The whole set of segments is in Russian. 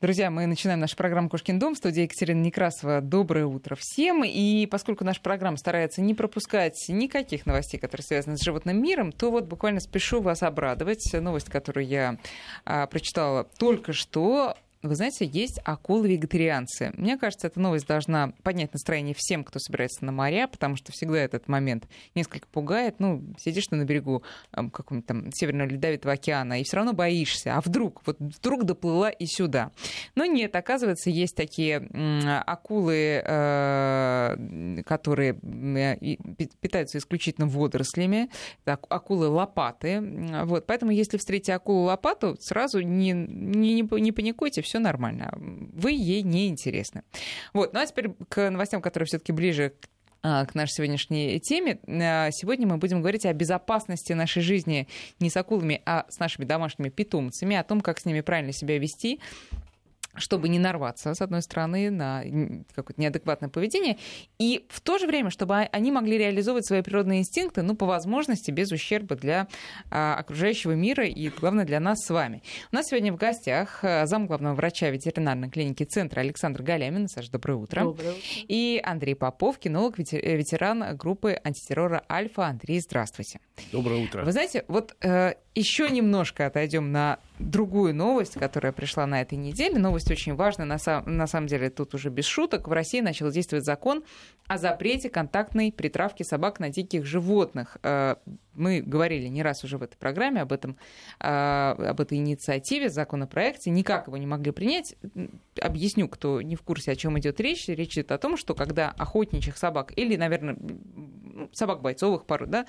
Друзья, мы начинаем нашу программу «Кошкин дом». В студии Екатерина Некрасова. Доброе утро всем. И поскольку наша программа старается не пропускать никаких новостей, которые связаны с животным миром, то вот буквально спешу вас обрадовать. Новость, которую я а, прочитала только что вы знаете, есть акулы-вегетарианцы. Мне кажется, эта новость должна поднять настроение всем, кто собирается на моря, потому что всегда этот момент несколько пугает. Ну, сидишь ты на берегу какого-нибудь там Северного Ледовитого океана, и все равно боишься. А вдруг? Вот вдруг доплыла и сюда. Но нет, оказывается, есть такие акулы, э, которые э, питаются исключительно водорослями. Это акулы-лопаты. Вот. Поэтому, если встретите акулу-лопату, сразу не, не, не паникуйте, все нормально. Вы ей не интересны. Вот. Ну а теперь к новостям, которые все-таки ближе а, к нашей сегодняшней теме. А, сегодня мы будем говорить о безопасности нашей жизни не с акулами, а с нашими домашними питомцами, о том, как с ними правильно себя вести, чтобы не нарваться, с одной стороны, на какое-то неадекватное поведение, и в то же время, чтобы они могли реализовывать свои природные инстинкты, ну, по возможности, без ущерба для а, окружающего мира и, главное, для нас с вами. У нас сегодня в гостях а, зам главного врача ветеринарной клиники Центра Александр Галямин. Саша, доброе утро. Доброе утро. И Андрей Попов, кинолог, ветеран группы антитеррора «Альфа». Андрей, здравствуйте. Доброе утро. Вы знаете, вот э, еще немножко отойдем на другую новость, которая пришла на этой неделе. Новость очень важная, на, сам, на самом деле тут уже без шуток. В России начал действовать закон о запрете контактной притравки собак на диких животных. Э, мы говорили не раз уже в этой программе об, этом, э, об этой инициативе, законопроекте. Никак его не могли принять. Объясню, кто не в курсе, о чем идет речь. Речь идет о том, что когда охотничьих собак или, наверное, собак бойцовых пород, да,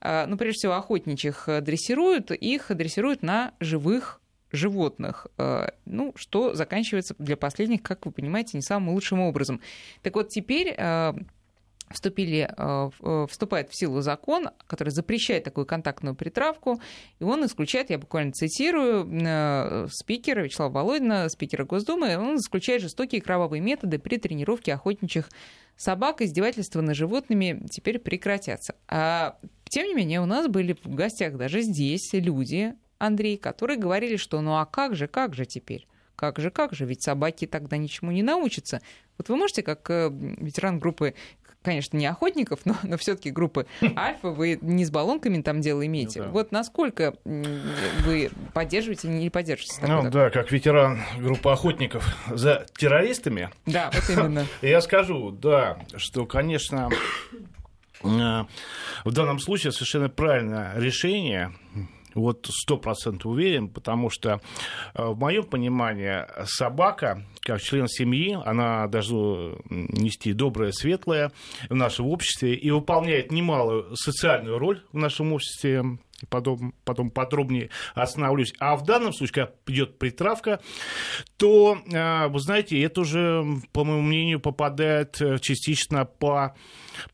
э, ну, прежде всего, охотничьих дрессируют, их дрессируют на живых животных, э, ну, что заканчивается для последних, как вы понимаете, не самым лучшим образом. Так вот, теперь э, вступили, э, вступает в силу закон, который запрещает такую контактную притравку, и он исключает, я буквально цитирую, спикера Вячеслава Володина, спикера Госдумы, он исключает жестокие кровавые методы при тренировке охотничьих собак, издевательства над животными теперь прекратятся. А, тем не менее, у нас были в гостях даже здесь люди, Андрей, которые говорили, что ну а как же, как же теперь? Как же, как же, ведь собаки тогда ничему не научатся. Вот вы можете, как э, ветеран группы, конечно, не охотников, но, но все-таки группы Альфа, вы не с баллонками там дело имеете. Ну, да. Вот насколько вы поддерживаете или не поддерживаете? Ну да, как ветеран группы охотников за террористами. Да, вот именно. Я скажу, да, что, конечно, э, в данном случае совершенно правильное решение вот сто процентов уверен, потому что э, в моем понимании собака, как член семьи, она должна нести доброе, светлое в нашем обществе и выполняет немалую социальную роль в нашем обществе потом, потом подробнее остановлюсь. А в данном случае, когда идет притравка, то, э, вы знаете, это уже, по моему мнению, попадает э, частично по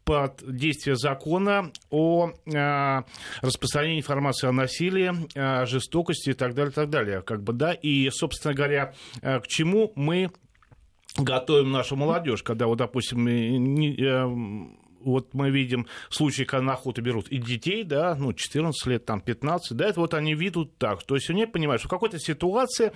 под действие закона о э, распространении информации о насилии, о жестокости и так далее, так далее. Как бы, да? И, собственно говоря, к чему мы готовим нашу молодежь, когда, вот, допустим, не, вот мы видим случаи, когда на охоту берут и детей, да, ну, 14 лет, там, 15, да, это вот они видят так. То есть они понимают, что в какой-то ситуации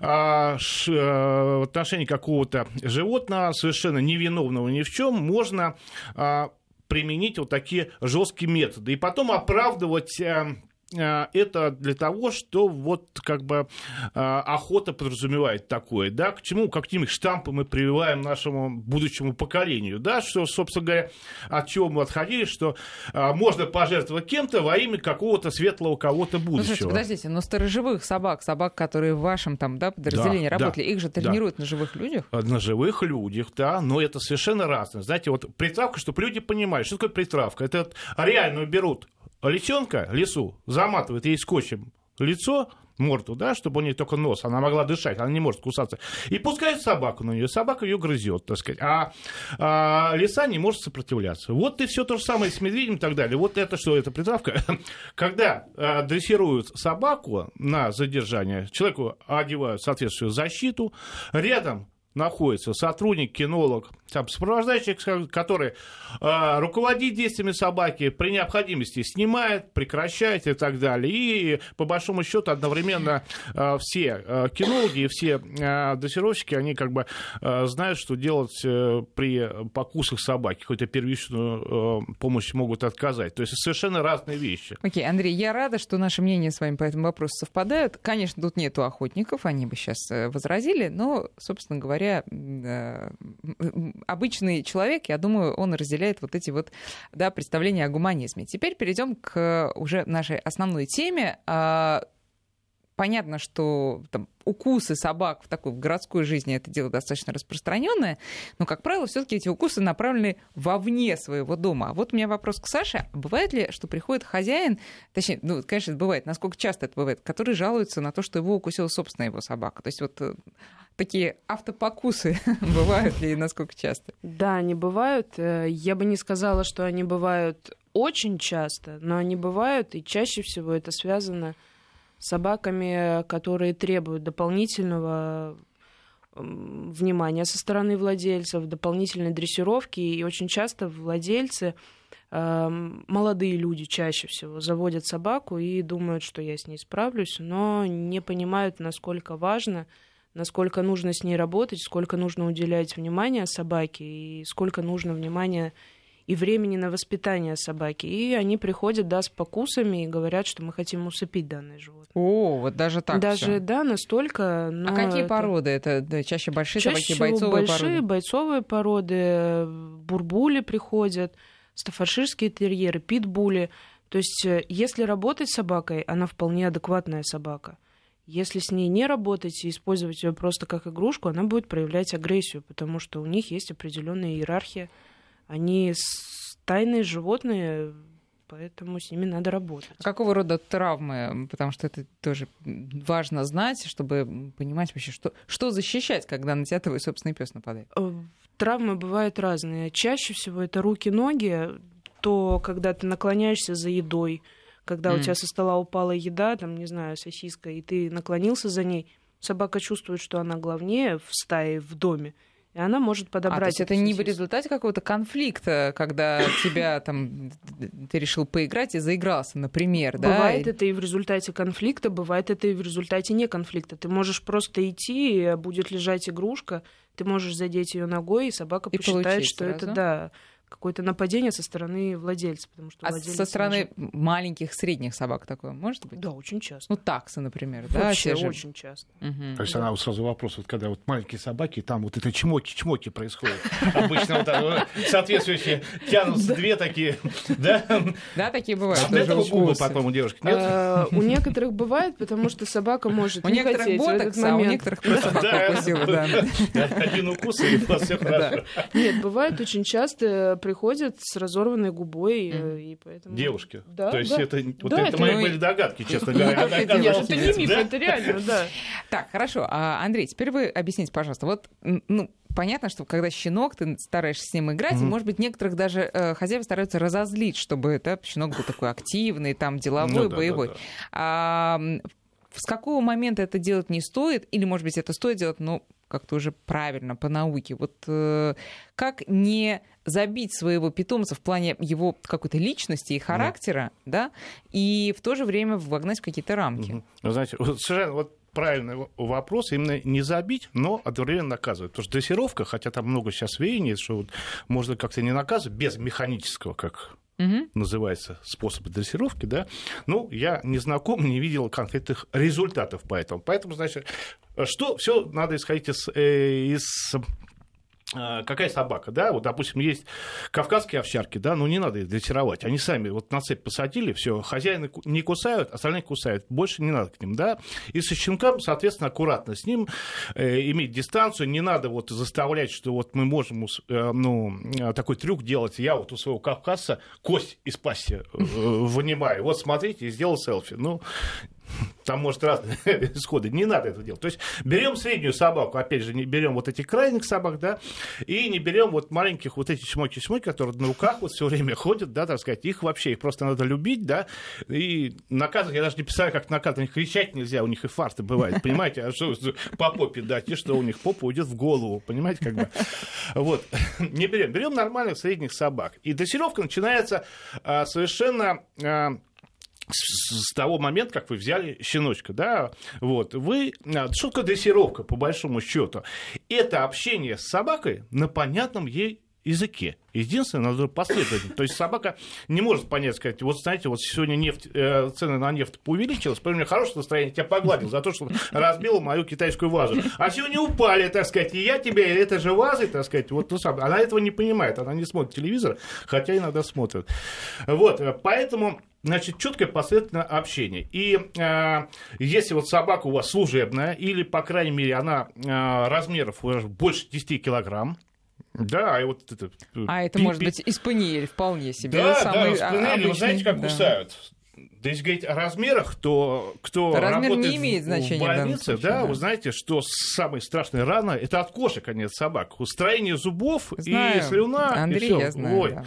а, ш, а, в отношении какого-то животного, совершенно невиновного ни в чем, можно а, применить вот такие жесткие методы. И потом оправдывать... А, это для того, что вот как бы э, охота подразумевает такое, да, к чему, какими штампы мы прививаем нашему будущему поколению, да, что, собственно говоря, от чего мы отходили, что э, можно пожертвовать кем-то во имя какого-то светлого кого-то будущего. Ну, подождите, но сторожевых собак, собак, которые в вашем там, да, подразделении да, работали, да, их же тренируют да. на живых людях? На живых людях, да, но это совершенно разное. Знаете, вот притравка, чтобы люди понимали, что такое притравка. Это реально берут лисенка лесу заматывает ей скотчем лицо, морду, да, чтобы у нее только нос, она могла дышать, она не может кусаться. И пускает собаку на нее, собака ее грызет, так сказать. А, а лиса не может сопротивляться. Вот и все то же самое с медведем и так далее. Вот это что, это притравка. Когда а, дрессируют собаку на задержание, человеку одевают соответствующую защиту, рядом находится сотрудник, кинолог, там, сопровождающий, который э, руководит действиями собаки, при необходимости снимает, прекращает и так далее. И, по большому счету, одновременно э, все э, кинологи и все э, дрессировщики, они как бы э, знают, что делать э, при покусах собаки, какую-то первичную э, помощь могут отказать. То есть совершенно разные вещи. Окей, okay, Андрей, я рада, что наши мнения с вами по этому вопросу совпадают. Конечно, тут нету охотников, они бы сейчас э, возразили, но, собственно говоря, э, обычный человек, я думаю, он разделяет вот эти вот да, представления о гуманизме. Теперь перейдем к уже нашей основной теме. А, понятно, что там, укусы собак в такой в городской жизни это дело достаточно распространенное, но, как правило, все-таки эти укусы направлены вовне своего дома. А вот у меня вопрос к Саше. Бывает ли, что приходит хозяин, точнее, ну, конечно, это бывает, насколько часто это бывает, который жалуется на то, что его укусила собственная его собака? То есть вот э, такие автопокусы бывают ли и насколько часто? Да, они бывают. Э, я бы не сказала, что они бывают очень часто, но они бывают, и чаще всего это связано с собаками, которые требуют дополнительного внимания со стороны владельцев, дополнительной дрессировки, и очень часто владельцы молодые люди чаще всего заводят собаку и думают, что я с ней справлюсь, но не понимают, насколько важно насколько нужно с ней работать, сколько нужно уделять внимания собаке и сколько нужно внимания и времени на воспитание собаки. И они приходят, да, с покусами и говорят, что мы хотим усыпить данное животное. О, вот даже так Даже, всё. да, настолько. А какие это... породы? Это да, чаще большие чаще собаки, бойцовые большие, породы? бойцовые породы, бурбули приходят, стафарширские терьеры, питбули. То есть, э, если работать с собакой, она вполне адекватная собака. Если с ней не работать и использовать ее просто как игрушку, она будет проявлять агрессию, потому что у них есть определенная иерархия. Они тайные животные, поэтому с ними надо работать. А какого рода травмы? Потому что это тоже важно знать, чтобы понимать вообще, что, что защищать, когда на тебя твой собственный пес нападает. Э, травмы бывают разные. Чаще всего это руки-ноги, то когда ты наклоняешься за едой, когда mm. у тебя со стола упала еда, там, не знаю, сосиска, и ты наклонился за ней, собака чувствует, что она главнее в стае, в доме, и она может подобрать. А, то есть это не в результате какого-то конфликта, когда тебя там ты решил поиграть и заигрался, например, да? Бывает это и в результате конфликта, бывает это и в результате не конфликта. Ты можешь просто идти, и будет лежать игрушка, ты можешь задеть ее ногой, и собака и посчитает, что сразу? это да какое-то нападение со стороны владельца. Потому что а со стороны может... маленьких, средних собак такое может быть? Да, очень часто. Ну, таксы, например, Вообще да? Вообще очень часто. Угу. То есть да. она вот сразу вопрос, вот когда вот маленькие собаки, там вот это чмоки-чмоки происходит. Обычно вот соответствующие тянутся две такие, да? Да, такие бывают. Этого губы потом у девушки нет? А, у некоторых бывает, потому что собака может У некоторых ботокс, а у некоторых просто да. Один укус, и у вас все хорошо. Нет, бывает очень часто приходят с разорванной губой, mm. и поэтому... Девушки. Да, То есть да. это, вот да, это, это мои были догадки, честно говоря. Это не миф, это реально, да. Так, хорошо. А, Андрей, теперь вы объясните, пожалуйста, вот, ну, понятно, что когда щенок, ты стараешься с ним играть, mm-hmm. и, может быть, некоторых даже э, хозяева стараются разозлить, чтобы да, щенок был такой активный, там, деловой, ну, да, боевой. Да, да. А, с какого момента это делать не стоит, или, может быть, это стоит делать, но как-то уже правильно, по науке. Вот э, как не забить своего питомца в плане его какой-то личности и характера, да, да и в то же время вогнать в какие-то рамки? Вы знаете, вот, совершенно вот правильный вопрос, именно не забить, но одновременно наказывать. Потому что дрессировка, хотя там много сейчас веяний, что вот можно как-то не наказывать без механического, как угу. называется способ дрессировки, да, ну, я не знаком, не видел конкретных результатов по этому. Поэтому, значит, что все надо исходить из, э, из какая собака, да, вот, допустим, есть кавказские овчарки, да, ну не надо их дрессировать, они сами вот на цепь посадили, все, хозяины не кусают, остальные кусают, больше не надо к ним, да, и со щенком, соответственно, аккуратно с ним э, иметь дистанцию, не надо вот заставлять, что вот мы можем, э, ну, такой трюк делать, я вот у своего кавказца кость из пасти э, вынимаю, вот смотрите, сделал селфи, ну, там может разные исходы, не надо это делать. То есть берем среднюю собаку, опять же, не берем вот этих крайних собак, да, и не берем вот маленьких вот эти чмоки-чмоки, которые на руках вот все время ходят, да, так сказать, их вообще, их просто надо любить, да, и наказывать, я даже не писаю, как наказывать, них кричать нельзя, у них и фарты бывают, понимаете, а что по попе дать, и что у них? Попа уйдет в голову, понимаете, как бы. Вот, не берем, берем нормальных средних собак. И дрессировка начинается а, совершенно а, с, того момента, как вы взяли щеночка, да, вот, вы, а, что дрессировка, по большому счету? Это общение с собакой на понятном ей языке. Единственное, надо последовательно. То есть собака не может понять, сказать, вот знаете, вот сегодня нефть, э, цены на нефть увеличились, у меня хорошее настроение, тебя погладил за то, что разбила мою китайскую вазу. А сегодня упали, так сказать, и я тебе, это же вазы, так сказать, вот ну, сам. Она этого не понимает, она не смотрит телевизор, хотя иногда смотрит. Вот, поэтому Значит, четкое последовательное общение. И э, если вот собака у вас служебная, или, по крайней мере, она э, размеров больше 10 килограмм, да, и вот это... Э, а это может быть испаниель вполне себе. Да, самый да, испаниель, вы знаете, как да. кусают? Да если говорить о размерах, то кто то размер работает не имеет значения в больнице, случае, да, да, вы знаете, что самые страшные раны – это от кошек, а не от собак. Устроение зубов знаю. и слюна, Андрей, и все. я знаю, Ой, да.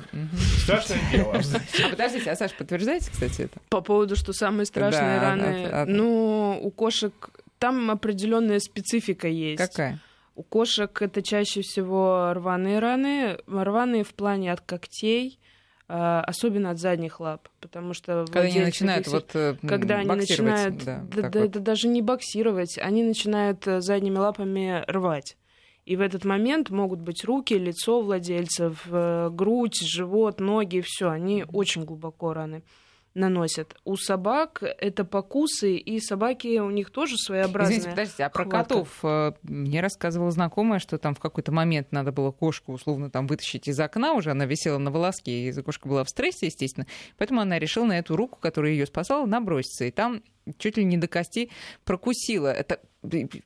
страшное дело. А подождите, а Саша, подтверждаете, кстати, это? По поводу, что самые страшные Да, раны, от- от- ну, у кошек там определенная специфика есть. Какая? У кошек это чаще всего рваные раны, рваные в плане от когтей, особенно от задних лап, потому что Когда они начинают таких вот э, когда они начинают, да, да, да, вот. даже не боксировать, они начинают э, задними лапами рвать. И в этот момент могут быть руки, лицо владельцев, э, грудь, живот, ноги, все, они очень глубоко раны наносят. У собак это покусы, и собаки у них тоже своеобразные. Извините, подождите, а про хватка. котов э, мне рассказывала знакомая, что там в какой-то момент надо было кошку условно там вытащить из окна, уже она висела на волоске, и кошка была в стрессе, естественно, поэтому она решила на эту руку, которая ее спасала, наброситься, и там чуть ли не до кости прокусила. Это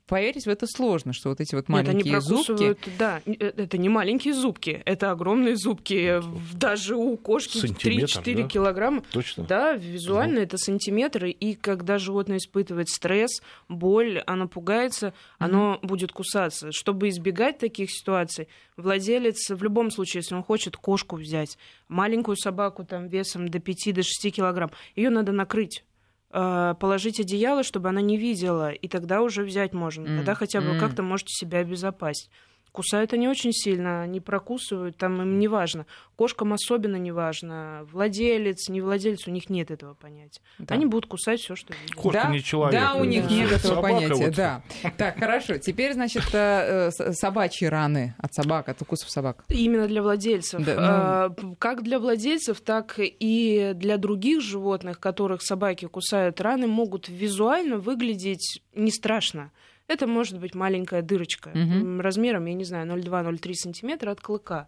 поверить в это сложно, что вот эти вот Нет, они маленькие зубки. прокусывают, да, э, это не маленькие зубки, это огромные зубки, в- даже у кошки Сантиметр, 3-4 да? килограмма. Точно. Да, визуально это сантиметры, и когда животное испытывает стресс, боль, оно пугается, оно будет кусаться. Чтобы избегать таких ситуаций, владелец в любом случае, если он хочет кошку взять, маленькую собаку там весом до 5-6 килограмм, ее надо накрыть э, положить одеяло, чтобы она не видела, и тогда уже взять можно. Тогда хотя бы как-то можете себя обезопасить. Кусают они очень сильно, они прокусывают, там им не важно. Кошкам особенно не важно. Владелец, не владелец, у них нет этого понятия. Да. Они будут кусать все, что видят. Кошка да, не человек. Да, у них Да. нет этого Собака понятия, вот. да. Так, хорошо. Теперь, значит, э, э, собачьи раны от собак, от укусов собак. Именно для владельцев. Да, ну- А, п- Как для владельцев, так и для других животных, которых собаки кусают, раны могут визуально выглядеть не страшно. Это может быть маленькая дырочка м, размером, я не знаю, 0,2-0,3 сантиметра от клыка.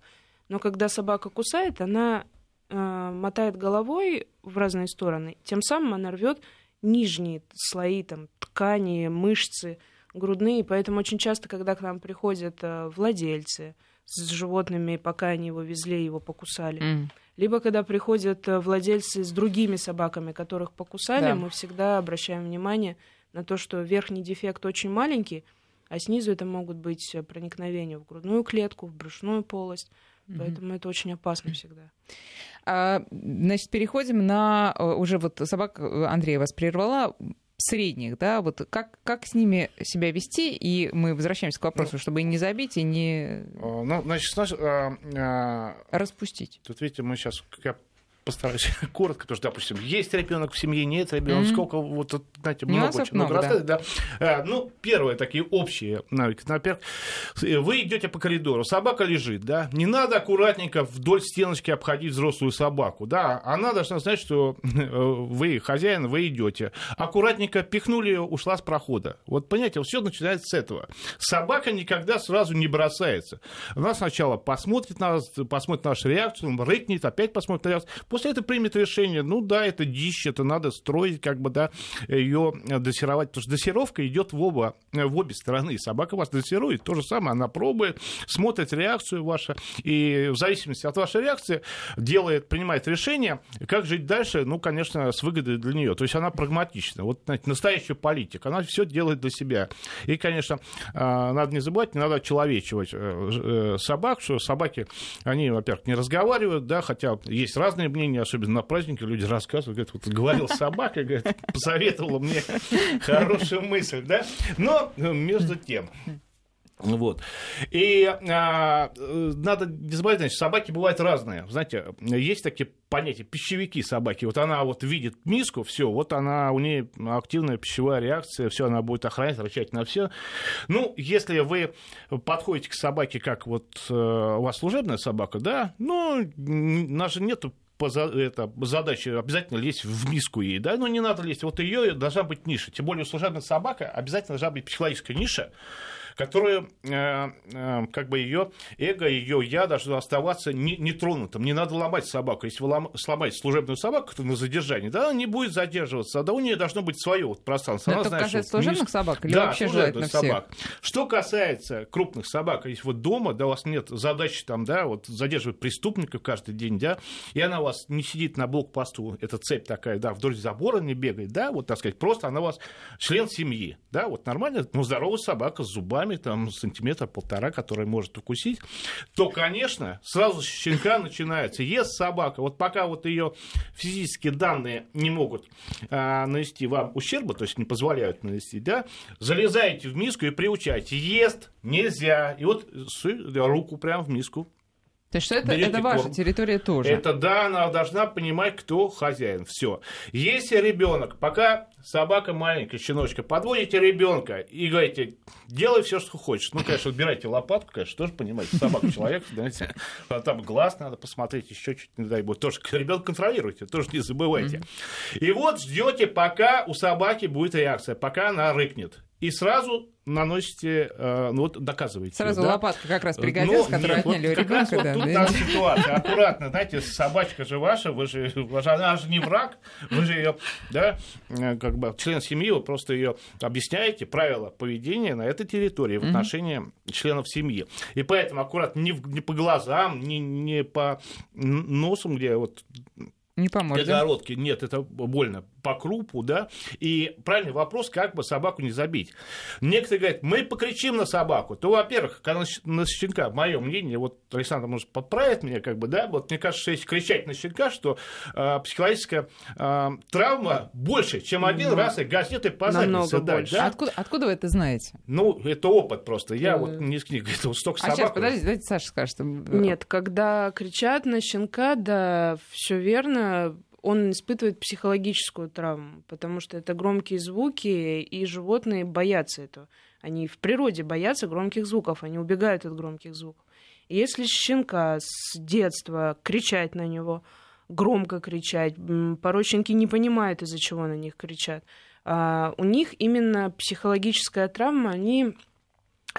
Но когда собака кусает, она э, мотает головой в разные стороны. Тем самым она рвет нижние слои там, ткани, мышцы, грудные. Поэтому очень часто, когда к нам приходят э, владельцы с животными, пока они его везли, его покусали, М. либо когда приходят э, владельцы с другими собаками, которых покусали, Да. мы всегда обращаем внимание на то, что верхний дефект очень маленький, а снизу это могут быть э, проникновения в грудную клетку, в брюшную полость. Поэтому это очень опасно всегда. А, Значит, переходим на э, уже вот собак э, Андрея вас прервала средних, да, вот как, как с ними себя вести, и мы возвращаемся к вопросу, чтобы и не забить, и не А, Ну, значит, знаешь, а, а, распустить. Тут, видите, мы сейчас, я постараюсь коротко, потому что, допустим, есть ребенок в семье, нет ребенка, Мгм. сколько, вот, знаете, много, Нюансов очень много много, рассказать, да. А, Ну, первые такие общие навыки. Во-первых, вы идете по коридору, собака лежит, да, не надо аккуратненько вдоль стеночки обходить взрослую собаку, да, она должна знать, что э, вы хозяин, вы идете. Аккуратненько пихнули ее, ушла с прохода. Вот, понимаете, все начинается с этого. Собака никогда сразу не бросается. Она сначала посмотрит на нас, посмотрит нашу реакцию, рыкнет, опять посмотрит на реакцию, После этого примет решение, ну да, это дичь, это надо строить, как бы, да, ее дрессировать. Потому что дрессировка идет в, оба, в обе стороны. Собака вас дрессирует, то же самое, она пробует, смотрит реакцию вашу, и в зависимости от вашей реакции делает, принимает решение, как жить дальше, ну, конечно, с выгодой для нее. То есть она прагматична. Вот, знаете, настоящая политика, она все делает для себя. И, конечно, а, надо не забывать, не надо человечивать э, э, собак, что собаки, они, во-первых, не разговаривают, да, хотя есть разные мнения, особенно на празднике люди рассказывают, говорят, вот говорил собака, говорит, посоветовала мне хорошую мысль, да, но между тем, вот. И а, надо не забывать, значит, собаки бывают разные. Знаете, есть такие понятия пищевики собаки. Вот она вот видит миску, все, вот она, у нее активная пищевая реакция, все, она будет охранять, рычать на все. Ну, если вы подходите к собаке, как вот э, у вас служебная собака, да, ну, у нас же нету это, задача обязательно лезть в миску ей, да, но не надо лезть. Вот ее должна быть ниша. Тем более служебная собака обязательно должна быть психологическая ниша, которую э, э, как бы ее эго, ее я должно оставаться нетронутым. Не надо ломать собаку. Если вы лом... сломаете служебную собаку на задержании, да, она не будет задерживаться, да у нее должно быть свое вот пространство. Она это касается служебных мисс... собак или да, вообще желательно собак. Что касается крупных собак, если вот дома, да, у вас нет задачи там, да, вот задерживать преступников каждый день, да, и она у вас не сидит на блокпосту, эта цепь такая, да, вдоль забора не бегает, да, вот так сказать, просто она у вас член семьи, да, вот нормально, ну, здоровая собака с зубами, зубами, там, сантиметра полтора, который может укусить, то, конечно, сразу щенка начинается. Ест собака, вот пока вот ее физические данные не могут а, нанести вам ущерба, то есть не позволяют нанести, да, залезаете в миску и приучаете. Ест нельзя. И вот руку прямо в миску то есть что это, это ваша корм. территория тоже? Это да, она должна понимать, кто хозяин. Все. Если ребенок, пока собака маленькая, щеночка, подводите ребенка и говорите, делай все, что хочешь. Ну, конечно, убирайте лопатку, конечно, тоже понимаете, собака человек, знаете, там глаз надо посмотреть, еще чуть не дай бог. Тоже ребенка контролируйте, тоже не забывайте. И вот ждете, пока у собаки будет реакция, пока она рыкнет. И сразу наносите, э, ну вот доказываете. Сразу да? лопатка как раз пригодилась, ну, которую нет, отняли вот у ребенка. Вот да, тут да. ситуация. Аккуратно, знаете, собачка же ваша, вы же, она же не враг, вы же ее, да, э, как бы член семьи, вы просто ее объясняете правила поведения на этой территории в отношении mm-hmm. членов семьи. И поэтому аккуратно не, не по глазам, не, не по носам, где вот не поможет. Перегородки. Нет, это больно по крупу, да, и правильный вопрос, как бы собаку не забить. Некоторые говорят, мы покричим на собаку, то, во-первых, когда на щенка, мое мнение, вот Александр может подправить меня, как бы, да, вот мне кажется, что если кричать на щенка, что э, психологическая э, травма больше, чем один Но... раз и газеты по заднице дать, да? Откуда, откуда вы это знаете? Ну, это опыт просто, я вот не из книг, это вот столько а собак. сейчас, подождите, давайте Саша скажет. Нет, когда кричат на щенка, да, все верно, он испытывает психологическую травму, потому что это громкие звуки, и животные боятся этого. Они в природе боятся громких звуков, они убегают от громких звуков. Если щенка с детства кричать на него, громко кричать, порой щенки не понимают, из-за чего на них кричат, а у них именно психологическая травма, они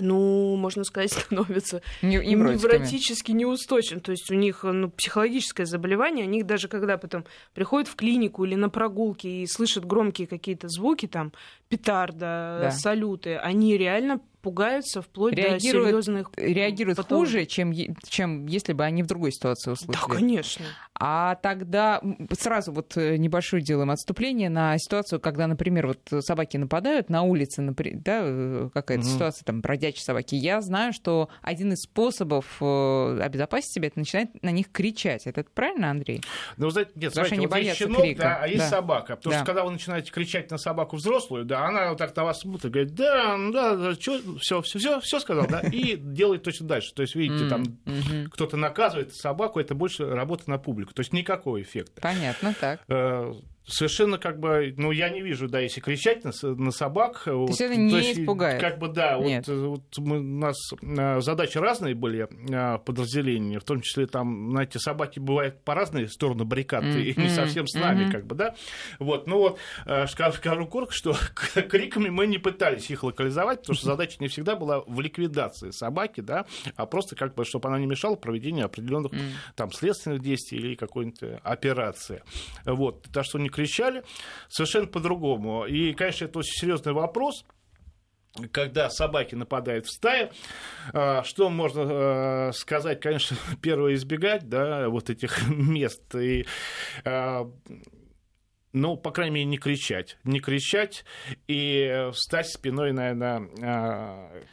ну, можно сказать, становятся не, невротически неустойчивым. То есть у них ну, психологическое заболевание, они даже когда потом приходят в клинику или на прогулки и слышат громкие какие-то звуки, там, петарда, да. салюты, они реально пугаются вплоть реагируют, до серьезных реагируют потом... хуже, чем, чем если бы они в другой ситуации услышали. Да, конечно. А тогда сразу вот э, небольшое делаем отступление на ситуацию, когда, например, вот собаки нападают на улице, например, да, э, какая-то угу. ситуация, там, бродячие собаки. Я знаю, что один из способов э, обезопасить себя, это начинать на них кричать. Это правильно, Андрей? Ну, знаете, нет, Потому смотрите, вот есть щенок, крика. да, а есть да. собака. Потому да. что когда вы начинаете кричать на собаку взрослую, да, она вот так на вас смотрит, говорит, да, да, что, все, все, все, все сказал, да, и делает точно дальше. То есть, видите, там кто-то наказывает собаку, это больше работа на публику. То есть никакого эффекта. Понятно, так. Э, совершенно как бы, ну, я не вижу, да, если кричать на, на собак. То вот, есть это не есть, испугает? Как бы, да, Нет. вот, вот мы, у нас а, задачи разные были а, подразделения, в том числе там, знаете, собаки бывают по разные стороны баррикад, mm-hmm. и не совсем с нами, mm-hmm. как бы, да. Вот, ну вот, а, скажу, скажу коротко, что криками мы не пытались их локализовать, потому что задача не всегда была в ликвидации собаки, да, а просто как бы, чтобы она не мешала проведению определенных mm-hmm. там следственных действий или какой-нибудь операции. Вот, так что не кричали, совершенно по-другому. И, конечно, это очень серьезный вопрос когда собаки нападают в стаю, а, что можно а, сказать, конечно, первое избегать, да, вот этих мест и а, ну, по крайней мере, не кричать. Не кричать и встать спиной, наверное,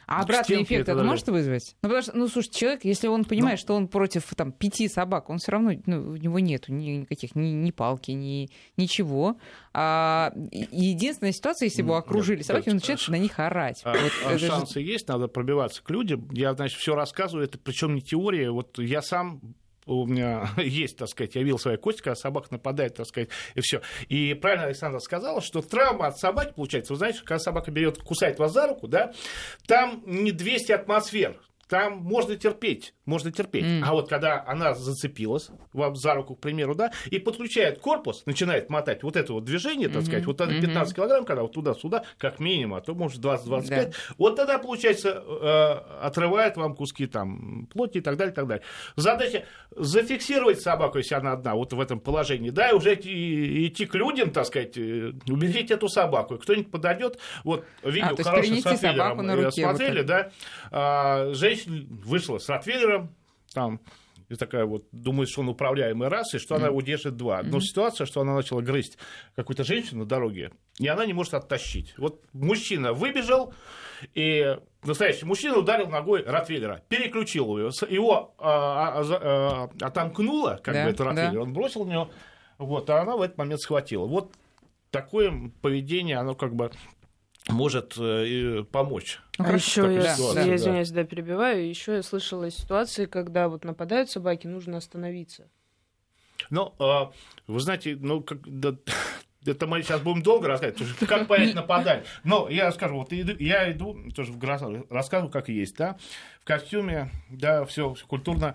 А обратный эффект это может вызвать? Ну, потому что, ну, слушай, человек, если он понимает, ну, что он против там, пяти собак, он все равно, ну, у него нету никаких ни, ни палки, ни ничего. А, единственная ситуация, если его окружили нет, собаки, он начинает на них орать. А, вот, а шансы же... есть, надо пробиваться к людям. Я, значит, все рассказываю, это причем не теория. Вот я сам у меня есть, так сказать, я видел своя кость, когда собака нападает, так сказать, и все. И правильно Александра сказала, что травма от собаки получается, вы знаете, когда собака берет, кусает вас за руку, да, там не 200 атмосфер, там можно терпеть можно терпеть. Mm. А вот когда она зацепилась вам за руку, к примеру, да, и подключает корпус, начинает мотать вот это вот движение, так mm-hmm. сказать, вот это 15 mm-hmm. килограмм, когда вот туда-сюда, как минимум, а то может 20-25, да. вот тогда, получается, э, отрывает вам куски там плоти и так далее, и так далее. Задача зафиксировать собаку, если она одна, вот в этом положении, да, и уже идти, идти к людям, так сказать, э, уберите эту собаку. Кто-нибудь подойдет, вот видео а, хорошее с Ротвейлером э, смотрели, вот да, а, женщина вышла с Ротвейлером, там и такая вот думает, что он управляемый раз, и что mm. она его держит два. Но mm-hmm. ситуация, что она начала грызть какую-то женщину на дороге, и она не может оттащить. Вот мужчина выбежал, и настоящий мужчина ударил ногой Ротвейлера, переключил его, его а, а, а, отомкнуло, как да, бы это Ротвейлер, да. он бросил в него, вот, а она в этот момент схватила. Вот такое поведение, оно как бы может э, помочь. А еще я, ситуации, я извиняюсь, да, перебиваю. Еще я слышала ситуации, когда вот нападают собаки, нужно остановиться. Ну, а, вы знаете, ну, как, да, это мы сейчас будем долго рассказывать, потому что как понять нападать. Но я скажу, вот я иду, тоже в рассказываю, как есть, да, в костюме, да, все культурно.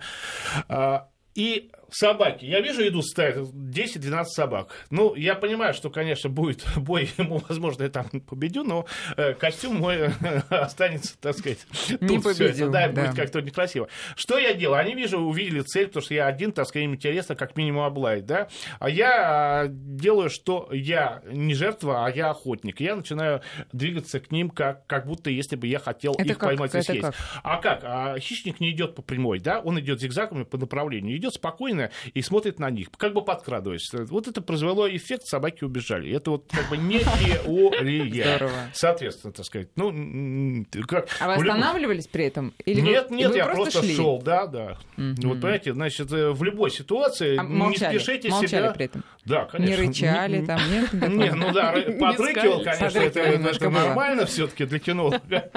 А, и собаки. Я вижу, идут стоят 10-12 собак. Ну, я понимаю, что, конечно, будет бой, ему, возможно, я там победю, но э, костюм мой останется, так сказать, не тут победил, это, да, да, будет как-то некрасиво. Что я делаю? Они, вижу, увидели цель, потому что я один, так сказать, им интересно, как минимум, облаять, да? А я а, делаю, что я не жертва, а я охотник. Я начинаю двигаться к ним, как, как будто если бы я хотел это их как? поймать и съесть. Как? А как? А хищник не идет по прямой, да? Он идет зигзагами по направлению, идет спокойно, спокойно и смотрит на них, как бы подкрадываясь. Вот это произвело эффект, собаки убежали. Это вот как бы не теория. Здорово. Соответственно, так сказать. Ну, как... А вы останавливались при этом? Или нет, вы, нет, вы я просто, просто шел, да, да. Mm-hmm. Вот понимаете, значит, э, в любой ситуации а, не спешите молчали себя. при этом? Да, конечно. Не рычали там, нет? Не, ну да, подрыкивал, конечно, это нормально все-таки для кинолога.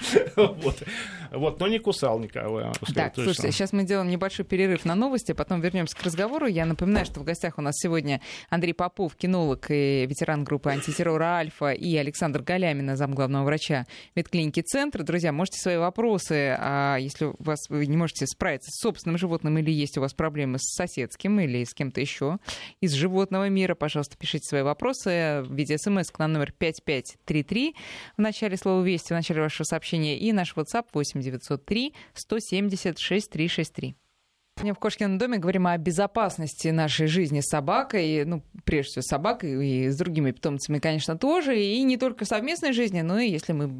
Вот, но не кусал никого. Так, слушайте, сейчас мы делаем небольшой перерыв на новости, потом вернемся к разговору. Я напоминаю, что в гостях у нас сегодня Андрей Попов, кинолог и ветеран группы антитеррора «Альфа», и Александр Галямина, замглавного врача ветклиники «Центр». Друзья, можете свои вопросы, а если у вас вы не можете справиться с собственным животным или есть у вас проблемы с соседским или с кем-то еще из животного мира, пожалуйста, пишите свои вопросы в виде смс на номер 5533 в начале слова «Вести», в начале вашего сообщения, и наш WhatsApp 8903 170 6363. Сегодня в Кошкином доме говорим о безопасности нашей жизни с собакой, ну, прежде всего с собакой и с другими питомцами, конечно, тоже, и не только совместной жизни, но и если мы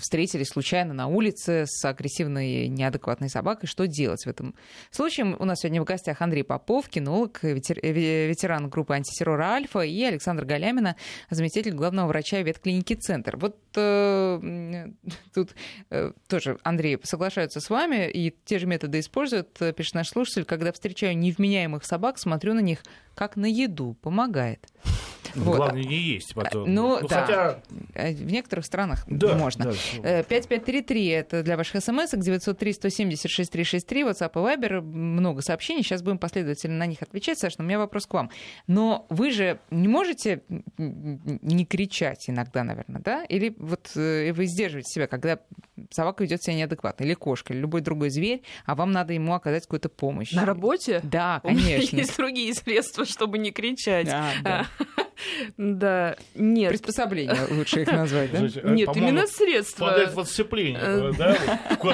встретились случайно на улице с агрессивной, неадекватной собакой, что делать в этом случае? У нас сегодня в гостях Андрей Попов, кинолог, ветер... ветеран группы антитеррора «Альфа», и Александр Галямина, заместитель главного врача ветклиники «Центр». Вот э, тут э, тоже Андрей соглашается с вами, и те же методы используют, э, пишет наш слушатель, когда встречаю невменяемых собак, смотрю на них как на еду, помогает. Вот. Главное, не есть потом. Ну, ну да. Хотя... Э, в некоторых странах да, можно. Да, 5533 э, это для ваших смс, 903 170 6363, WhatsApp и Viber, много сообщений, сейчас будем последовательно на них отвечать, Саша, но у меня вопрос к вам. Но вы же не можете не кричать иногда, наверное, да? Или вот э, вы сдерживаете себя, когда собака ведет себя неадекватно, или кошка, или любой другой зверь, а вам надо ему оказать какую-то помощь. На работе? Да, конечно. У меня есть другие средства, чтобы не кричать. А, да. Да, нет. Приспособления лучше их назвать, да? Нет, именно средства. Под это вот сцепление, э, да?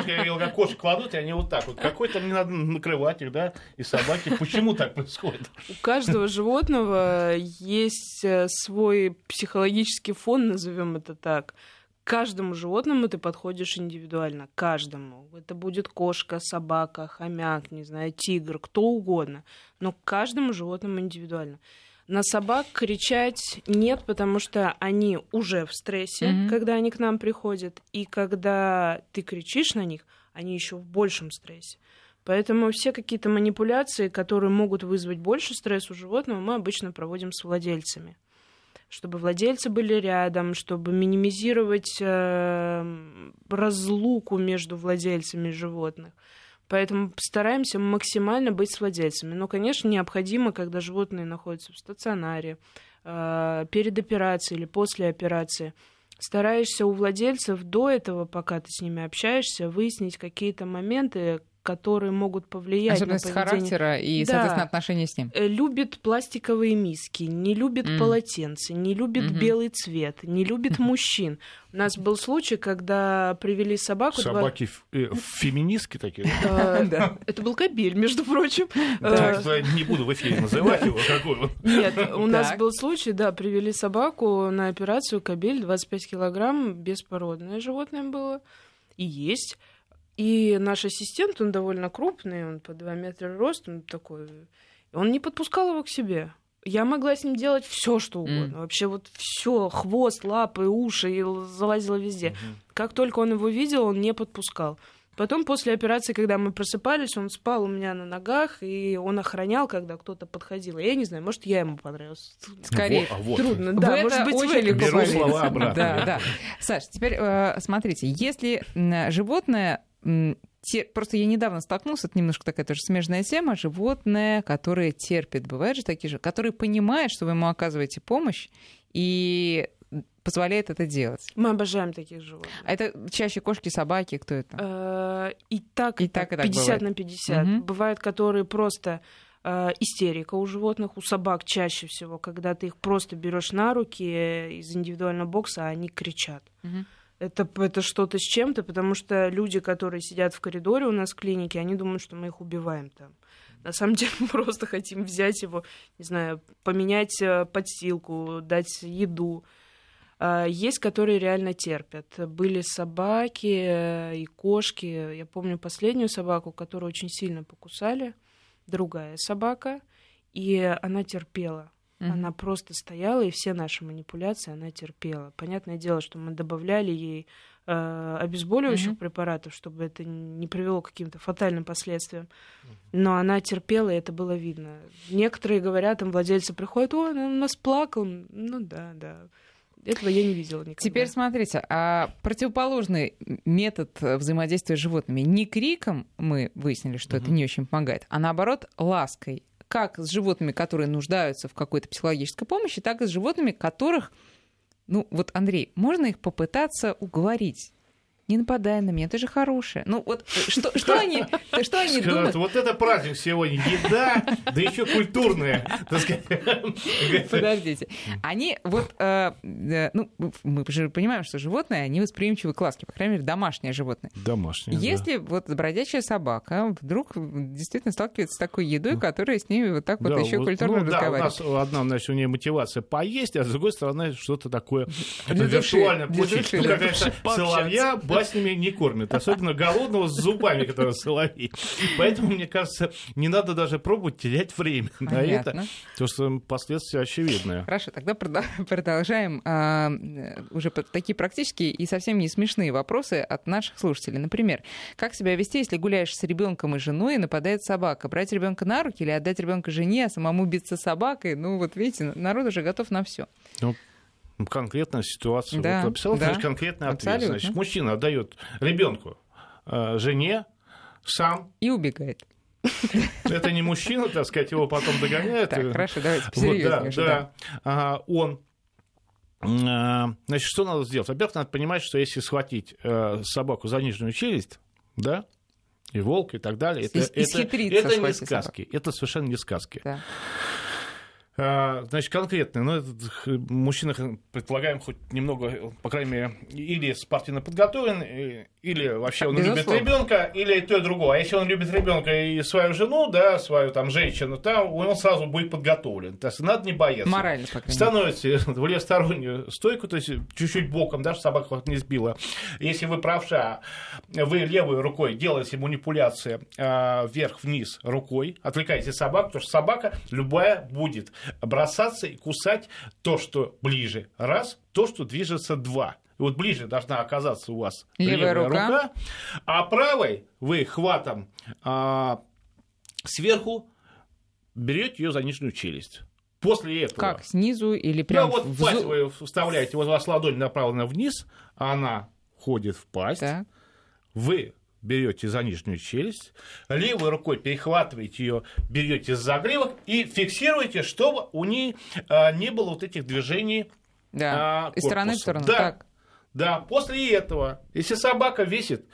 Я видел, как кошек кладут, и они вот так вот. Какой-то не надо накрывать их, да? И собаки. Почему так происходит? У каждого животного есть э, свой психологический фон, назовем это так каждому животному ты подходишь индивидуально, каждому. Это будет кошка, собака, хомяк, не знаю, тигр, кто угодно. Но каждому животному индивидуально. На собак кричать нет, потому что они уже в стрессе, mm-hmm. когда они к нам приходят, и когда ты кричишь на них, они еще в большем стрессе. Поэтому все какие-то манипуляции, которые могут вызвать больше стресса у животного, мы обычно проводим с владельцами чтобы владельцы были рядом, чтобы минимизировать э, разлуку между владельцами животных. Поэтому стараемся максимально быть с владельцами. Но, конечно, необходимо, когда животные находятся в стационаре, э, перед операцией или после операции, стараешься у владельцев до этого, пока ты с ними общаешься, выяснить какие-то моменты, которые могут повлиять Особенность на поведение. характера и, да. соответственно, отношения с ним. Э, любит пластиковые миски, не любит mm. полотенце, не любит mm-hmm. белый цвет, не любит mm-hmm. мужчин. У нас был случай, когда привели собаку... Собаки два... э, феминистки такие? Да. Это был кабель, между прочим. Не буду в эфире называть его, какой он. Нет, у нас был случай, да, привели собаку на операцию кабель, 25 килограмм, беспородное животное было. И есть. И наш ассистент, он довольно крупный, он по 2 метра ростом такой. Он не подпускал его к себе. Я могла с ним делать все, что угодно. Mm. Вообще вот все, хвост, лапы, уши, и залазила везде. Mm-hmm. Как только он его видел, он не подпускал. Потом после операции, когда мы просыпались, он спал у меня на ногах, и он охранял, когда кто-то подходил. Я не знаю, может, я ему понравилась. Скорее, вот, вот. трудно. Да, вы может быть, очень легко Беру слова обратно. Да, да. Саш, теперь э, смотрите, если животное те, просто я недавно столкнулся, это немножко такая тоже смежная тема, животное, которое терпит, бывают же такие же, которые понимают, что вы ему оказываете помощь, и позволяет это делать. Мы обожаем таких животных. А это чаще кошки, собаки, кто это? Э, и так, и так, и так 50 бывает. на 50. Угу. Бывают, которые просто э, истерика у животных, у собак чаще всего, когда ты их просто берешь на руки из индивидуального бокса, а они кричат. Угу это, это что-то с чем-то, потому что люди, которые сидят в коридоре у нас в клинике, они думают, что мы их убиваем там. На самом деле мы просто хотим взять его, не знаю, поменять э, подстилку, дать еду. А, есть, которые реально терпят. Были собаки э, и кошки. Я помню последнюю собаку, которую очень сильно покусали. Другая собака. И она терпела. Mm-hmm. Она просто стояла, и все наши манипуляции она терпела. Понятное дело, что мы добавляли ей э, обезболивающих mm-hmm. препаратов, чтобы это не привело к каким-то фатальным последствиям. Mm-hmm. Но она терпела, и это было видно. Некоторые говорят, там владельцы приходят, ой, он у нас плакал. Ну да, да. Этого я не видела никогда. Теперь смотрите, а противоположный метод взаимодействия с животными не криком, мы выяснили, что угу. это не очень помогает, а наоборот лаской как с животными, которые нуждаются в какой-то психологической помощи, так и с животными, которых, ну вот, Андрей, можно их попытаться уговорить не нападай на меня, ты же хорошая. Ну вот что, что они, что они думают? Вот это праздник сегодня, еда, да еще культурная. Подождите. Они вот, э, э, ну, мы же понимаем, что животные, они восприимчивы к ласке, по крайней мере, домашнее животное. Домашнее, Если вот бродячая собака вдруг действительно сталкивается с такой едой, которая с ними вот так вот еще культурно ну разговаривает. Да, у нас одна, значит, у нее мотивация поесть, а с другой стороны что-то такое виртуальное получить. Ну, как соловья, баснями не кормят, особенно голодного с зубами, которые соловей. Поэтому, мне кажется, не надо даже пробовать терять время на это, потому что последствия очевидные. Хорошо, тогда продолжаем а, уже такие практические и совсем не смешные вопросы от наших слушателей. Например, как себя вести, если гуляешь с ребенком и женой и нападает собака? Брать ребенка на руки или отдать ребенка жене, а самому биться собакой? Ну, вот видите, народ уже готов на все. Ну, конкретная ситуация. Да, вот описал, да, значит, конкретный ответ. Абсолютно. Значит, мужчина отдает ребенку э, жене сам. И убегает. Это не мужчина, так сказать, его потом догоняют. Так, хорошо, давайте посерьезнее. Вот, да, да. А, он а, Значит, что надо сделать? Во-первых, надо понимать, что если схватить э, собаку за нижнюю челюсть, да, и волк, и так далее, это, это, это не сказки. Собак. Это совершенно не сказки. Да. А, значит, конкретно, ну, мужчина, предполагаем, хоть немного, по крайней мере, или спортивно подготовлен, или вообще он Безусловно. любит ребенка, или то и другое. А если он любит ребенка и свою жену, да, свою там женщину, то он сразу будет подготовлен. То есть надо не бояться. Морально, по Становите в левостороннюю стойку, то есть чуть-чуть боком, да, чтобы собака вас не сбила. Если вы правша, вы левой рукой делаете манипуляции а, вверх-вниз рукой, отвлекаете собаку, потому что собака любая будет бросаться и кусать то, что ближе, раз, то, что движется, два. И вот ближе должна оказаться у вас левая, левая рука. рука, а правой вы хватом а, сверху берете ее за нижнюю челюсть. После этого... Как, снизу или прямо Ну, вот в пасть вы вставляете, вот у вас ладонь направлена вниз, она входит в пасть. Так. Вы берете за нижнюю челюсть, левой рукой перехватываете ее, берете за загривок и фиксируете, чтобы у нее а, не было вот этих движений. Да, а, из стороны в сторону. Да, так. да, после этого, если собака весит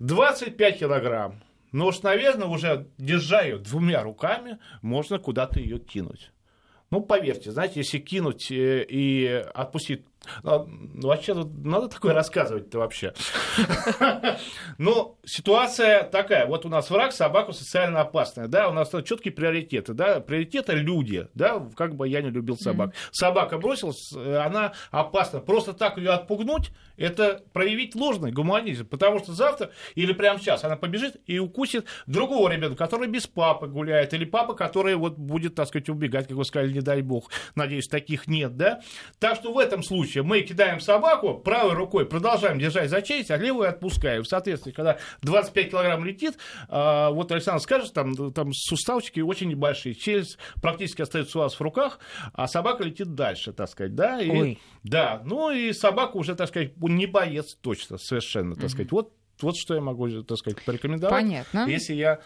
25 килограмм, ну уж, наверное, уже держа ее двумя руками, можно куда-то ее кинуть. Ну, поверьте, знаете, если кинуть э, и отпустить ну, вообще, надо такое рассказывать-то вообще. Ну, ситуация такая. Вот у нас враг, собака социально опасная. Да, у нас четкие приоритеты. Да, приоритеты люди. Да, как бы я не любил собак. Собака бросилась, она опасна. Просто так ее отпугнуть, это проявить ложный гуманизм. Потому что завтра или прямо сейчас она побежит и укусит другого ребенка, который без папы гуляет. Или папа, который вот будет, так сказать, убегать, как вы сказали, не дай бог. Надеюсь, таких нет, да. Так что в этом случае случае мы кидаем собаку, правой рукой продолжаем держать за честь, а левую отпускаем. Соответственно, когда 25 килограмм летит, а, вот Александр скажет, там, там суставчики очень небольшие, челюсть практически остается у вас в руках, а собака летит дальше, так сказать, да, и, Ой. да, ну и собака уже, так сказать, не боец точно, совершенно, так сказать, вот вот что я могу, так сказать, порекомендовать. Понятно. Если я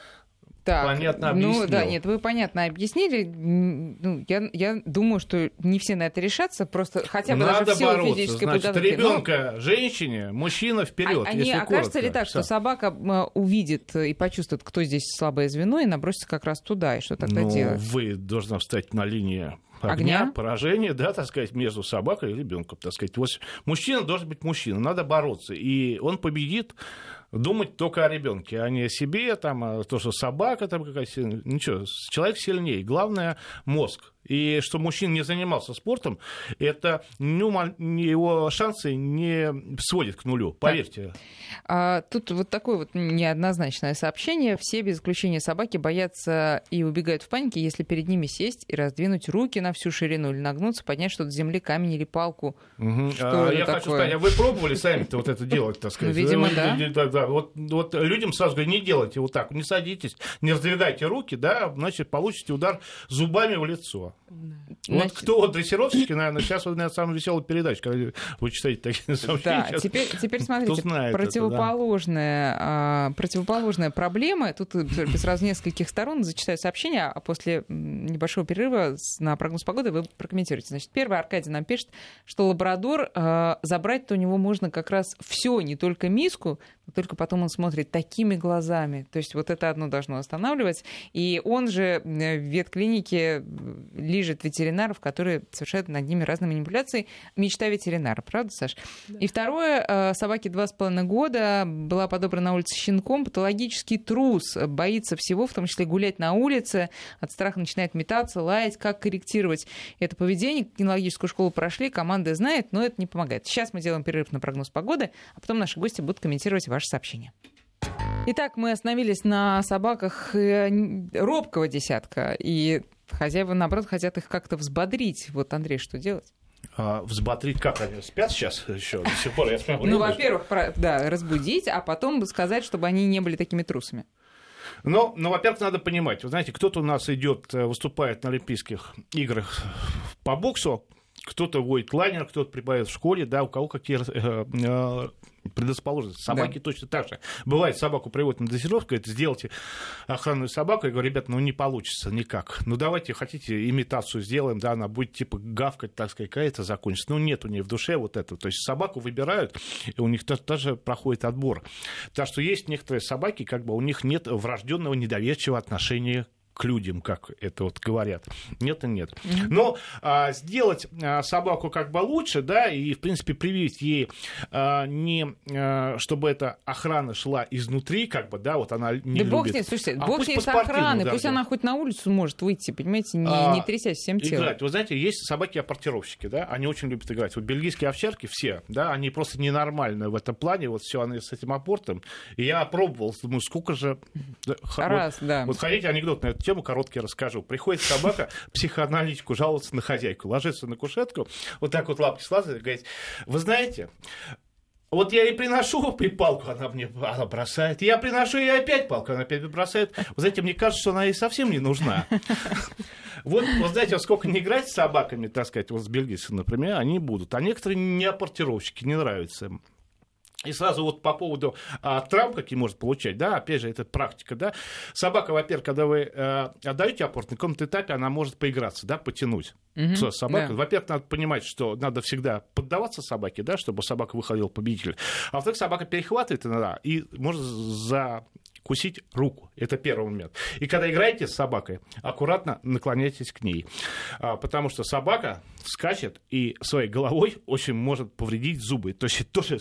так, понятно объяснил. Ну да, нет, вы понятно объяснили. Ну, я, я думаю, что не все на это решатся, просто хотя бы Надо даже в силу бороться, физической значит, подготовки. ребенка, но... женщине, мужчина вперед. А, не окажется ли так, что собака увидит и почувствует, кто здесь слабое звено, и набросится как раз туда, и что тогда ну, делать? Вы должны встать на линии огня, огня, поражения, да, так сказать, между собакой и ребенком, так сказать. Вот мужчина должен быть мужчина, надо бороться, и он победит думать только о ребенке, а не о себе, там, а то, что собака там какая-то... Ничего, человек сильнее. Главное – мозг. И что мужчина не занимался спортом, это ну, его шансы не сводит к нулю, поверьте. А, тут вот такое вот неоднозначное сообщение. Все без исключения собаки боятся и убегают в панике, если перед ними сесть и раздвинуть руки на всю ширину или нагнуться, поднять что-то с земли, камень или палку. Угу. Что а, я такое? хочу сказать, а вы пробовали сами-то вот это делать, так сказать? Ну, видимо, да. да, да. Вот, вот людям сразу говорю, не делайте вот так, не садитесь, не раздвигайте руки, да, значит, получите удар зубами в лицо. Да. Вот Значит... кто дрессировщики, наверное, сейчас вот, наверное, самая веселая передача, когда вы читаете такие сообщения. Да, теперь, теперь смотрите, противоположная, это, да? а, противоположная проблема. Тут сразу нескольких сторон зачитаю сообщения, а после небольшого перерыва на прогноз погоды вы прокомментируете. Значит, первый Аркадий нам пишет, что лабрадор а, забрать-то у него можно как раз все, не только миску, только потом он смотрит такими глазами. То есть вот это одно должно останавливать. И он же в ветклинике лижет ветеринаров, которые совершают над ними разные манипуляции. Мечта ветеринара, правда, Саш? Да. И второе, э, собаке два с половиной года, была подобрана на улице щенком, патологический трус, боится всего, в том числе гулять на улице, от страха начинает метаться, лаять. Как корректировать это поведение? Кинологическую школу прошли, команда знает, но это не помогает. Сейчас мы делаем перерыв на прогноз погоды, а потом наши гости будут комментировать ваши сообщения. Итак, мы остановились на собаках э, робкого десятка, и хозяева, наоборот, хотят их как-то взбодрить. Вот, Андрей, что делать? А, взбодрить как они спят сейчас еще до сих пор? Я ну, во-первых, да, разбудить, а потом сказать, чтобы они не были такими трусами. Но, ну, во-первых, надо понимать, вы знаете, кто-то у нас идет, э, выступает на Олимпийских играх по боксу, кто-то водит лайнер, кто-то преподает в школе, да, у кого какие э, э, предрасположенности. Собаки да. точно так же. Бывает, собаку приводят на дозировку, говорит, сделайте охранную собаку. Я говорю, ребят, ну не получится никак. Ну давайте, хотите, имитацию сделаем, да, она будет типа гавкать, так сказать, какая-то закончится. Ну нет у нее в душе вот этого. То есть собаку выбирают, и у них тоже проходит отбор. Так что есть некоторые собаки, как бы у них нет врожденного недоверчивого отношения к людям, как это вот говорят. Нет и нет. Но а, сделать а, собаку как бы лучше, да, и, в принципе, привить ей а, не, а, чтобы эта охрана шла изнутри, как бы, да, вот она не да любит. бог с ней, слушайте, а бог с ней с охраной, пусть она хоть на улицу может выйти, понимаете, не, а, не трясясь всем телом. Играть. Вы знаете, есть собаки-апортировщики, да, они очень любят играть. Вот бельгийские овчарки все, да, они просто ненормальные в этом плане, вот все они с этим апортом. И я пробовал, думаю, сколько же... Раз, вот, да. Вот хотите анекдот на эту тему короткий расскажу. Приходит собака психоаналитику жаловаться на хозяйку, ложится на кушетку, вот так вот лапки слазит и говорит, вы знаете, вот я ей приношу палку, она мне она бросает. Я приношу ей опять палку, она опять бросает. Вы знаете, мне кажется, что она ей совсем не нужна. Вот, вот знаете, сколько не играть с собаками, так сказать, вот с бельгийцами, например, они будут. А некоторые не апортировщики, не нравятся им. И сразу вот по поводу а, травм, какие может получать, да, опять же, это практика, да. Собака, во-первых, когда вы а, отдаете апорт, на каком-то этапе она может поиграться, да, потянуть. Угу, собака. Да. Во-первых, надо понимать, что надо всегда поддаваться собаке, да, чтобы собака выходила победитель. А во-вторых, собака перехватывает иногда и может за кусить руку. Это первый момент. И когда играете с собакой, аккуратно наклоняйтесь к ней. А, потому что собака скачет и своей головой очень может повредить зубы. То есть это тоже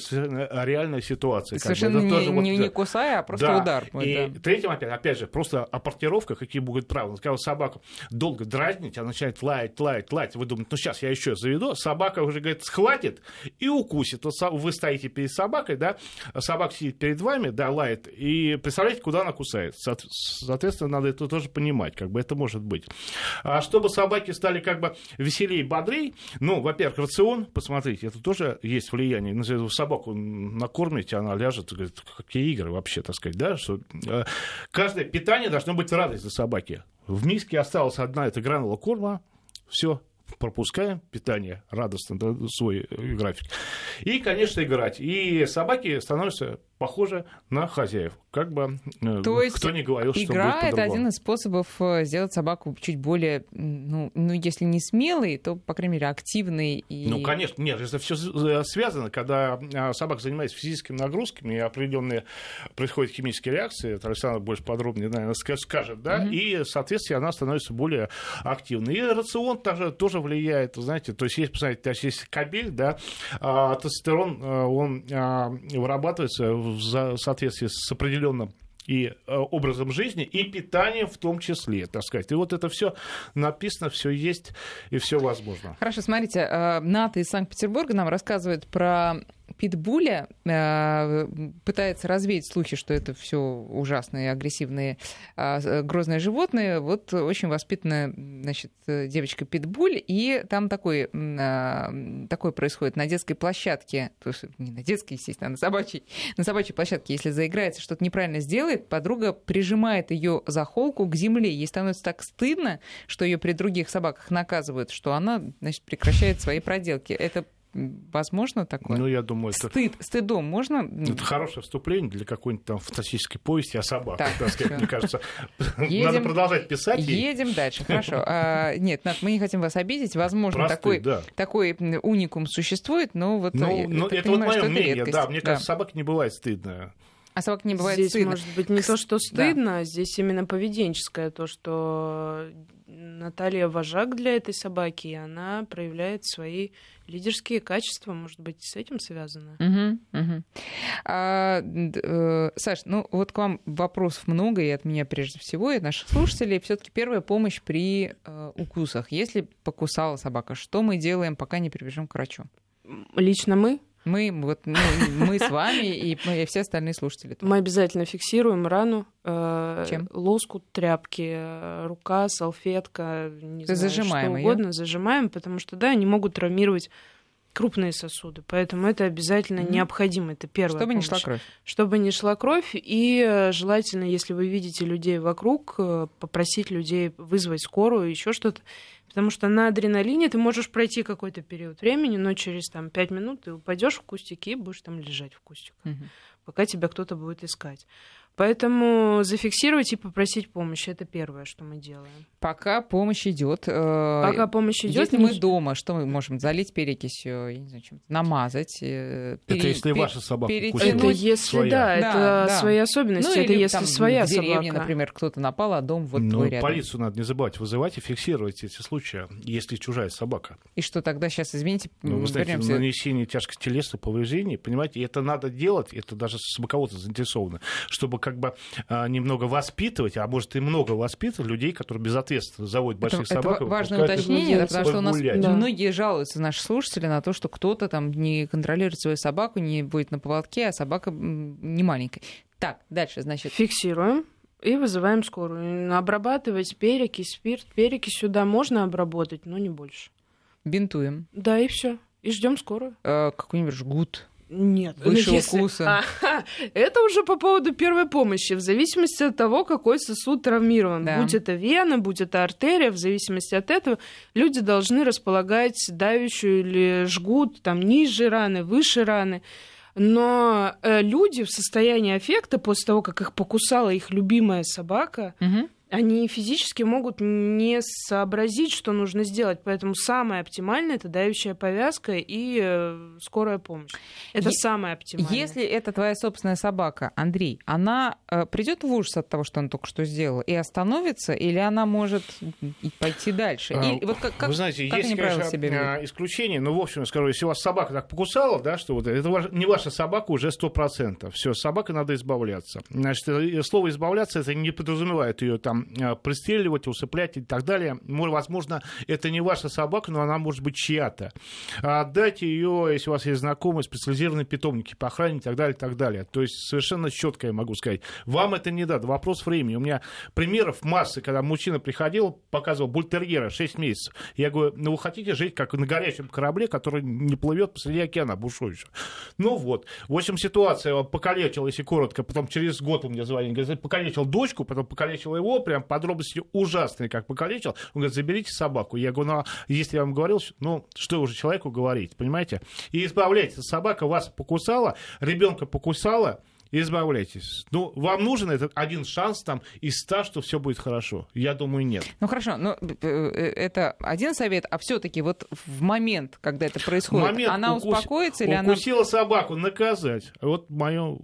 реальная ситуация. Совершенно не, тоже не, вот, не кусая, а просто да. удар. И да. третьим, опять, опять же, просто апортировка, какие будут правила. Когда собаку долго дразнить, она начинает лаять, лаять, лаять. Вы думаете, ну сейчас я еще заведу. Собака уже, говорит, схватит и укусит. Вот вы стоите перед собакой, да, собака сидит перед вами, да, лает. И представляете, куда она кусает. Соответственно, надо это тоже понимать, как бы это может быть. А чтобы собаки стали как бы веселее, бодрее, ну, во-первых, рацион, посмотрите, это тоже есть влияние. Ну, собаку накормите, она ляжет, говорит, какие игры вообще, так сказать, да, что э, каждое питание должно быть радость для собаки. В миске осталась одна эта гранула корма, все, пропускаем питание радостно, да, свой график. И, конечно, играть. И собаки становятся похожи на хозяев. Как бы э, То есть кто не говорил, что игра будет это один из способов э, сделать собаку чуть более, ну, ну, если не смелой, то, по крайней мере, активной. И... Ну, конечно, нет, это все э, связано. Когда собака занимается физическими нагрузками, и определенные происходят химические реакции, это Александр больше подробнее, наверное, скажет, да, mm-hmm. и, соответственно, она становится более активной. И рацион тоже, тоже влияет, знаете, то есть, есть, посмотрите, то есть, есть кабель, да, а тестостерон, он а, вырабатывается в соответствии с определенным и э, образом жизни, и питанием в том числе, так сказать. И вот это все написано, все есть и все возможно. Хорошо, смотрите, э, НАТО из Санкт-Петербурга нам рассказывает про питбуля э, пытается развеять слухи, что это все ужасные, агрессивные, э, грозные животные. Вот очень воспитанная значит, девочка питбуль, и там такой, э, такой происходит на детской площадке, то есть не на детской, естественно, а на собачьей, на собачьей площадке, если заиграется, что-то неправильно сделает, подруга прижимает ее за холку к земле. Ей становится так стыдно, что ее при других собаках наказывают, что она значит, прекращает свои проделки. Это Возможно такое? Ну, я думаю, это... Стыд, стыдом можно? Это хорошее вступление для какой-нибудь там фантастической повести о собаках. Так, так мне кажется, едем, надо продолжать писать. Едем дальше, хорошо. А, нет, Над, мы не хотим вас обидеть. Возможно, Просты, такой, да. такой уникум существует, но вот... Ну, ну это вот мое мнение, да. Мне кажется, собаке не бывает стыдно. А собак не бывает здесь стыдно. может быть не то, что стыдно, а здесь именно поведенческое, то, что Наталья вожак для этой собаки, и она проявляет свои лидерские качества, может быть, с этим связано. Угу, угу. А, э, Саш, ну вот к вам вопросов много, и от меня прежде всего, и от наших слушателей. Все-таки первая помощь при э, укусах. Если покусала собака, что мы делаем, пока не прибежим к врачу? Лично мы мы, вот, ну, мы с вами и, и все остальные слушатели. Мы обязательно фиксируем рану. Э, Чем? Лоскут, тряпки, э, рука, салфетка, не знаю, зажимаем что угодно. Её? Зажимаем, потому что, да, они могут травмировать крупные сосуды. Поэтому это обязательно mm-hmm. необходимо. Это первое. Чтобы помощь. не шла кровь. Чтобы не шла кровь. И э, желательно, если вы видите людей вокруг, э, попросить людей вызвать скорую, еще что-то. Потому что на адреналине ты можешь пройти какой-то период времени, но через там, 5 минут ты упадешь в кустики и будешь там лежать в кустиках, угу. пока тебя кто-то будет искать. Поэтому зафиксировать и попросить помощи это первое, что мы делаем. Пока помощь идет. Э, Пока помощь идет. Если мы дома, что мы можем залить перекисью, я не знаю, чем намазать. Пере... Это если пер... ваша собака Это если своя. да, это да, да. свои особенности. Ну, это если там, своя в деревне, собака. например, кто-то напал, а дом вот ну, рядом. полицию надо не забывать вызывать и фиксировать эти случаи, если чужая собака. И что тогда сейчас, извините, ну, вы знаете, вернемся... нанесение тяжких телесных повреждений, понимаете, это надо делать, это даже собаководство заинтересовано, чтобы как бы а, немного воспитывать, а может и много воспитывать людей, которые безответственно заводят больших это, собак. Это важное уточнение, потому что у нас да. многие жалуются, наши слушатели, на то, что кто-то там не контролирует свою собаку, не будет на поводке, а собака не маленькая. Так, дальше, значит... Фиксируем и вызываем скорую. Обрабатывать перекись, спирт. Перекись сюда можно обработать, но не больше. Бинтуем. Да, и все. И ждем скорую. Э, какой-нибудь жгут. Нет, выше ну, если... укуса. Ага. Это уже по поводу первой помощи, в зависимости от того, какой сосуд травмирован. Да. Будь это вена, будь это артерия, в зависимости от этого люди должны располагать давящую или жгут там ниже раны, выше раны. Но э, люди в состоянии аффекта после того, как их покусала их любимая собака, угу они физически могут не сообразить, что нужно сделать. Поэтому самое оптимальное это давящая повязка и э, скорая помощь. Это е- самое оптимальное. Если это твоя собственная собака, Андрей, она э, придет в ужас от того, что она только что сделала, и остановится, или она может пойти дальше? А, и, вот как, как, Вы знаете, как есть, конечно, себя а, исключения, но, в общем, скажу, если у вас собака так покусала, да, что вот это не ваша собака уже 100%. Все, с собакой надо избавляться. Значит, э, слово «избавляться» это не подразумевает ее там пристреливать, усыплять и так далее. Возможно, это не ваша собака, но она может быть чья-то. Отдайте ее, если у вас есть знакомые, специализированные питомники по охране и так далее, и так далее. То есть совершенно четко я могу сказать. Вам это не дадут. Вопрос времени. У меня примеров массы, когда мужчина приходил, показывал бультерьера 6 месяцев. Я говорю, ну вы хотите жить как на горячем корабле, который не плывет посреди океана бушующего. Ну вот. В общем, ситуация покалечила, если коротко, потом через год у меня звонили, говорит, покалечил дочку, потом покалечил его, прям подробности ужасные, как покалечил. Он говорит, заберите собаку. Я говорю, ну, а если я вам говорил, ну, что уже человеку говорить, понимаете? И избавляйтесь. Собака вас покусала, ребенка покусала, избавляйтесь. Ну, вам нужен этот один шанс там из ста, что все будет хорошо? Я думаю, нет. Ну хорошо, но э, э, это один совет, а все-таки вот в момент, когда это происходит, момент она укус... успокоится или она... Укусила собаку, наказать. Вот мое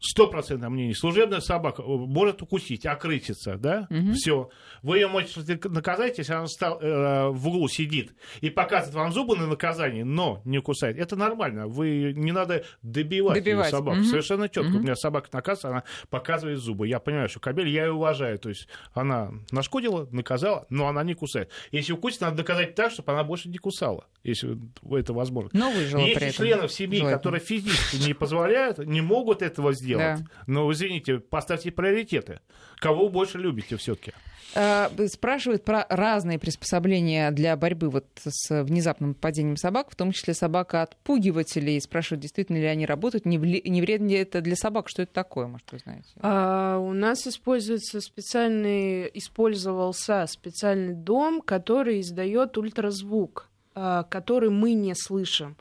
стопроцентное мнение, служебная собака может укусить, окрыситься, да, угу. все. Вы ее можете наказать, если она стал, э, в углу сидит и показывает вам зубы на наказание, но не кусает. Это нормально. Вы не надо добивать, добивать. Собаку. Угу. Совершенно четко. Угу. У меня собака наказывает, она показывает зубы. Я понимаю, что кабель я ее уважаю. То есть она нашкодила, наказала, но она не кусает. Если укусит, надо доказать так, чтобы она больше не кусала, если это возможно. Но выжила Есть при этом. членов семьи, Желательно. которые физически не позволяют, не могут этого сделать делать. Да. Но, извините, поставьте приоритеты. Кого вы больше любите все-таки? А, спрашивают про разные приспособления для борьбы вот с внезапным падением собак, в том числе собака-отпугивателей. Спрашивают, действительно ли они работают, не, не вредно ли это для собак, что это такое, может, вы знаете? А, у нас используется специальный, использовался специальный дом, который издает ультразвук, а, который мы не слышим.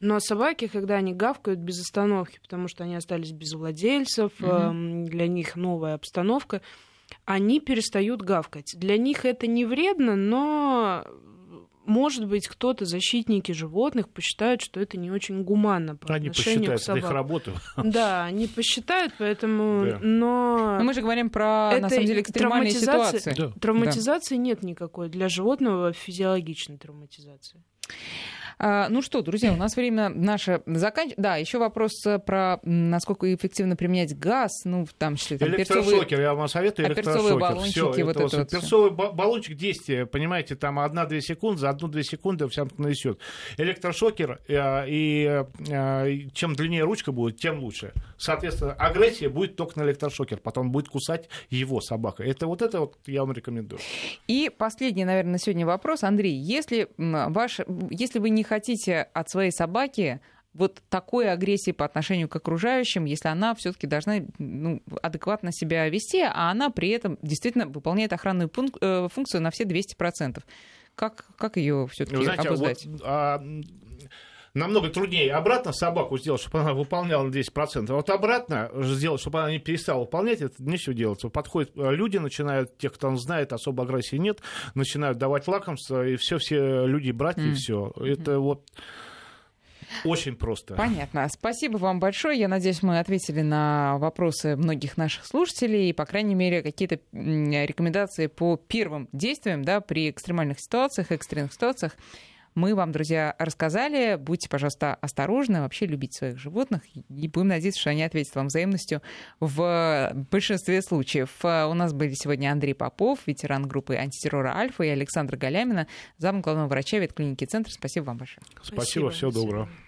Но собаки, когда они гавкают без остановки, потому что они остались без владельцев, mm-hmm. для них новая обстановка, они перестают гавкать. Для них это не вредно, но может быть, кто-то, защитники животных, посчитают, что это не очень гуманно по Они отношению посчитают, к это собакам. их работу. Да, они посчитают, поэтому... Да. Но... Но мы же говорим про, на Это самом деле, экстремальные ситуации. Да. Травматизации нет никакой. Для животного физиологичной травматизации. А, ну что, друзья, у нас время наше заканчивается. Да, еще вопрос э, про насколько эффективно применять газ, ну, в том числе там, перцовые... Электрошокер, я вам советую перцовые электрошокер. баллончики, Всё, вот это вот вот перцовый ба- баллончик действия, понимаете, там 1-2 секунды, за 1-2 секунды вся нанесет. Электрошокер, э, и э, и чем длиннее ручка будет, тем лучше. Соответственно, агрессия будет только на электрошокер, потом будет кусать его собака. Это вот это вот я вам рекомендую. И последний, наверное, на сегодня вопрос. Андрей, если, ваш, если вы не хотите от своей собаки вот такой агрессии по отношению к окружающим, если она все-таки должна ну, адекватно себя вести, а она при этом действительно выполняет охранную э, функцию на все 200%. Как, как ее все-таки Вы знаете, обуздать? вот, а, намного труднее обратно собаку сделать, чтобы она выполняла на 10%. А вот обратно сделать, чтобы она не перестала выполнять, это нечего делать. Подходят э, люди, начинают, тех, кто он знает, особо агрессии нет, начинают давать лакомство, и все, все люди братья, и Мгм. все. Это вот очень просто. Понятно. Спасибо вам большое. Я надеюсь, мы ответили на вопросы многих наших слушателей и, по крайней мере, какие-то рекомендации по первым действиям да, при экстремальных ситуациях, экстренных ситуациях мы вам, друзья, рассказали. Будьте, пожалуйста, осторожны, вообще любите своих животных. И будем надеяться, что они ответят вам взаимностью в большинстве случаев. А У нас были сегодня Андрей Попов, ветеран группы антитеррора «Альфа», и Александр Галямина, зам главного врача ветклиники «Центр». Спасибо вам большое. Спасибо, всего доброго.